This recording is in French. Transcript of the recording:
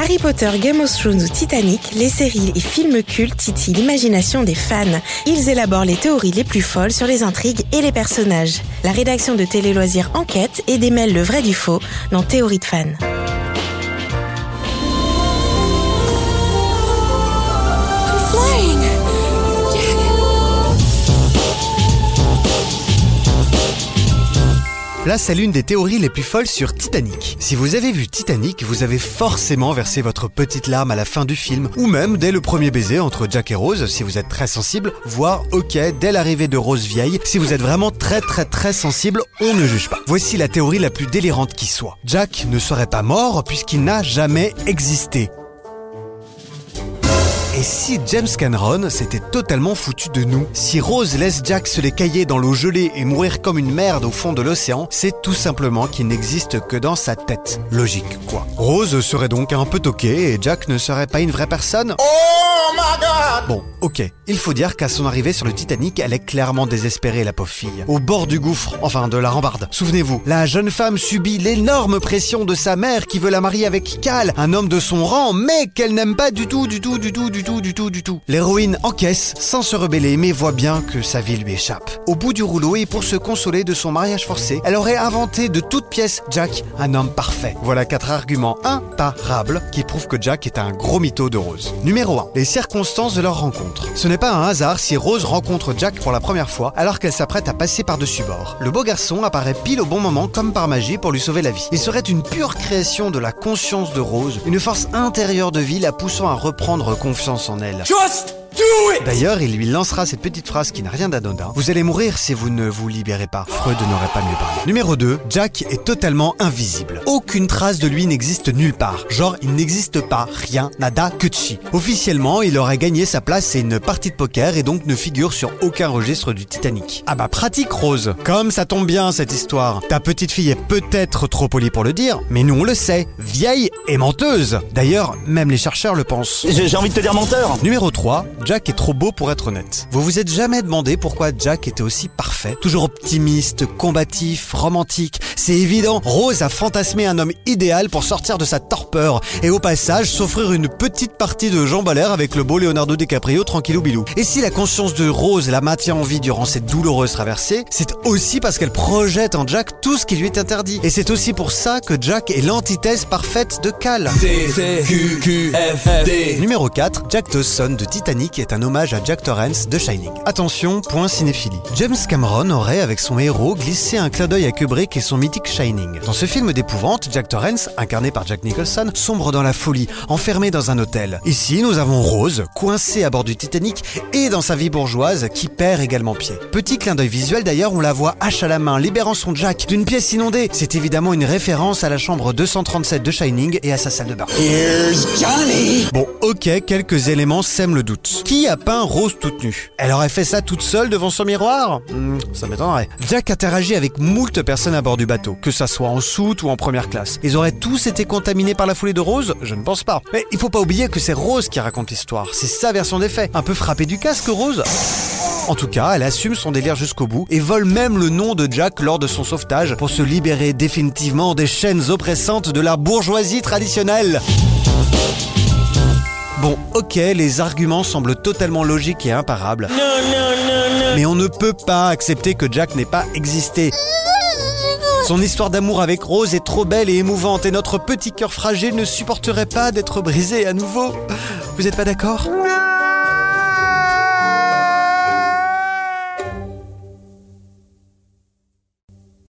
Harry Potter, Game of Thrones ou Titanic, les séries et films cultes titillent l'imagination des fans. Ils élaborent les théories les plus folles sur les intrigues et les personnages. La rédaction de Télé Loisirs enquête et démêle le vrai du faux dans Théorie de fans. Là, c'est l'une des théories les plus folles sur Titanic. Si vous avez vu Titanic, vous avez forcément versé votre petite larme à la fin du film, ou même dès le premier baiser entre Jack et Rose, si vous êtes très sensible, voire ok, dès l'arrivée de Rose vieille, si vous êtes vraiment très très très sensible, on ne juge pas. Voici la théorie la plus délirante qui soit. Jack ne serait pas mort puisqu'il n'a jamais existé. Et si James Cameron s'était totalement foutu de nous Si Rose laisse Jack se les cailler dans l'eau gelée et mourir comme une merde au fond de l'océan, c'est tout simplement qu'il n'existe que dans sa tête. Logique, quoi. Rose serait donc un peu toqué et Jack ne serait pas une vraie personne Oh my god Bon, ok. Il faut dire qu'à son arrivée sur le Titanic, elle est clairement désespérée, la pauvre fille. Au bord du gouffre, enfin de la rambarde. Souvenez-vous, la jeune femme subit l'énorme pression de sa mère qui veut la marier avec Cal, un homme de son rang, mais qu'elle n'aime pas du tout, du tout, du tout, du tout, du tout, du tout. L'héroïne encaisse sans se rebeller, mais voit bien que sa vie lui échappe. Au bout du rouleau, et pour se consoler de son mariage forcé, elle aurait inventé de toutes pièces Jack, un homme parfait. Voilà quatre arguments imparables qui prouvent que Jack est un gros mytho de Rose. Numéro 1. Les circonstances de Ce n'est pas un hasard si Rose rencontre Jack pour la première fois alors qu'elle s'apprête à passer par-dessus bord. Le beau garçon apparaît pile au bon moment comme par magie pour lui sauver la vie. Il serait une pure création de la conscience de Rose, une force intérieure de vie la poussant à reprendre confiance en elle. D'ailleurs, il lui lancera cette petite phrase qui n'a rien d'anodin. Vous allez mourir si vous ne vous libérez pas. Freud n'aurait pas mieux parlé. Numéro 2. Jack est totalement invisible. Aucune trace de lui n'existe nulle part. Genre, il n'existe pas. Rien, nada, que chi. Officiellement, il aurait gagné sa place et une partie de poker et donc ne figure sur aucun registre du Titanic. Ah bah pratique, Rose. Comme ça tombe bien, cette histoire. Ta petite fille est peut-être trop polie pour le dire, mais nous on le sait. Vieille et menteuse. D'ailleurs, même les chercheurs le pensent. J'ai j'ai envie de te dire menteur Numéro 3, Jack est trop beau pour être honnête. Vous vous êtes jamais demandé pourquoi Jack était aussi parfait Toujours optimiste, combatif, romantique. C'est évident, Rose a fantasmé un homme idéal pour sortir de sa torpeur et au passage s'offrir une petite partie de à l'air avec le beau Leonardo DiCaprio tranquillou bilou. Et si la conscience de Rose la maintient en vie durant cette douloureuse traversée, c'est aussi parce qu'elle projette en Jack tout ce qui lui est interdit. Et c'est aussi pour ça que Jack est l'antithèse parfaite de Cal. C, C, Q, Q, F, D Numéro 4, Jack Dawson de Titanic est un hommage à Jack Torrance de Shining. Attention, point cinéphilie. James Cameron aurait, avec son héros, glissé un clin d'œil à Kubrick et son mythique Shining. Dans ce film d'épouvante, Jack Torrance, incarné par Jack Nicholson, sombre dans la folie, enfermé dans un hôtel. Ici, nous avons Rose, coincée à bord du Titanic et dans sa vie bourgeoise, qui perd également pied. Petit clin d'œil visuel d'ailleurs, on la voit hache à la main, libérant son Jack d'une pièce inondée. C'est évidemment une référence à la chambre 237 de Shining et à sa salle de bain. Here's Johnny Bon, ok, quelques éléments sèment le doute. Qui a peint Rose toute nue Elle aurait fait ça toute seule devant son miroir Hmm, Ça m'étonnerait. Jack interagit avec moult personnes à bord du bateau, que ça soit en soute ou en première classe. Ils auraient tous été contaminés par la folie de Rose? Je ne pense pas. Mais il faut pas oublier que c'est Rose qui raconte l'histoire. C'est sa version des faits. Un peu frappée du casque, Rose? En tout cas, elle assume son délire jusqu'au bout et vole même le nom de Jack lors de son sauvetage pour se libérer définitivement des chaînes oppressantes de la bourgeoisie traditionnelle. Bon, ok, les arguments semblent totalement logiques et imparables. Mais on ne peut pas accepter que Jack n'ait pas existé. Son histoire d'amour avec Rose est trop belle et émouvante et notre petit cœur fragile ne supporterait pas d'être brisé à nouveau. Vous êtes pas d'accord?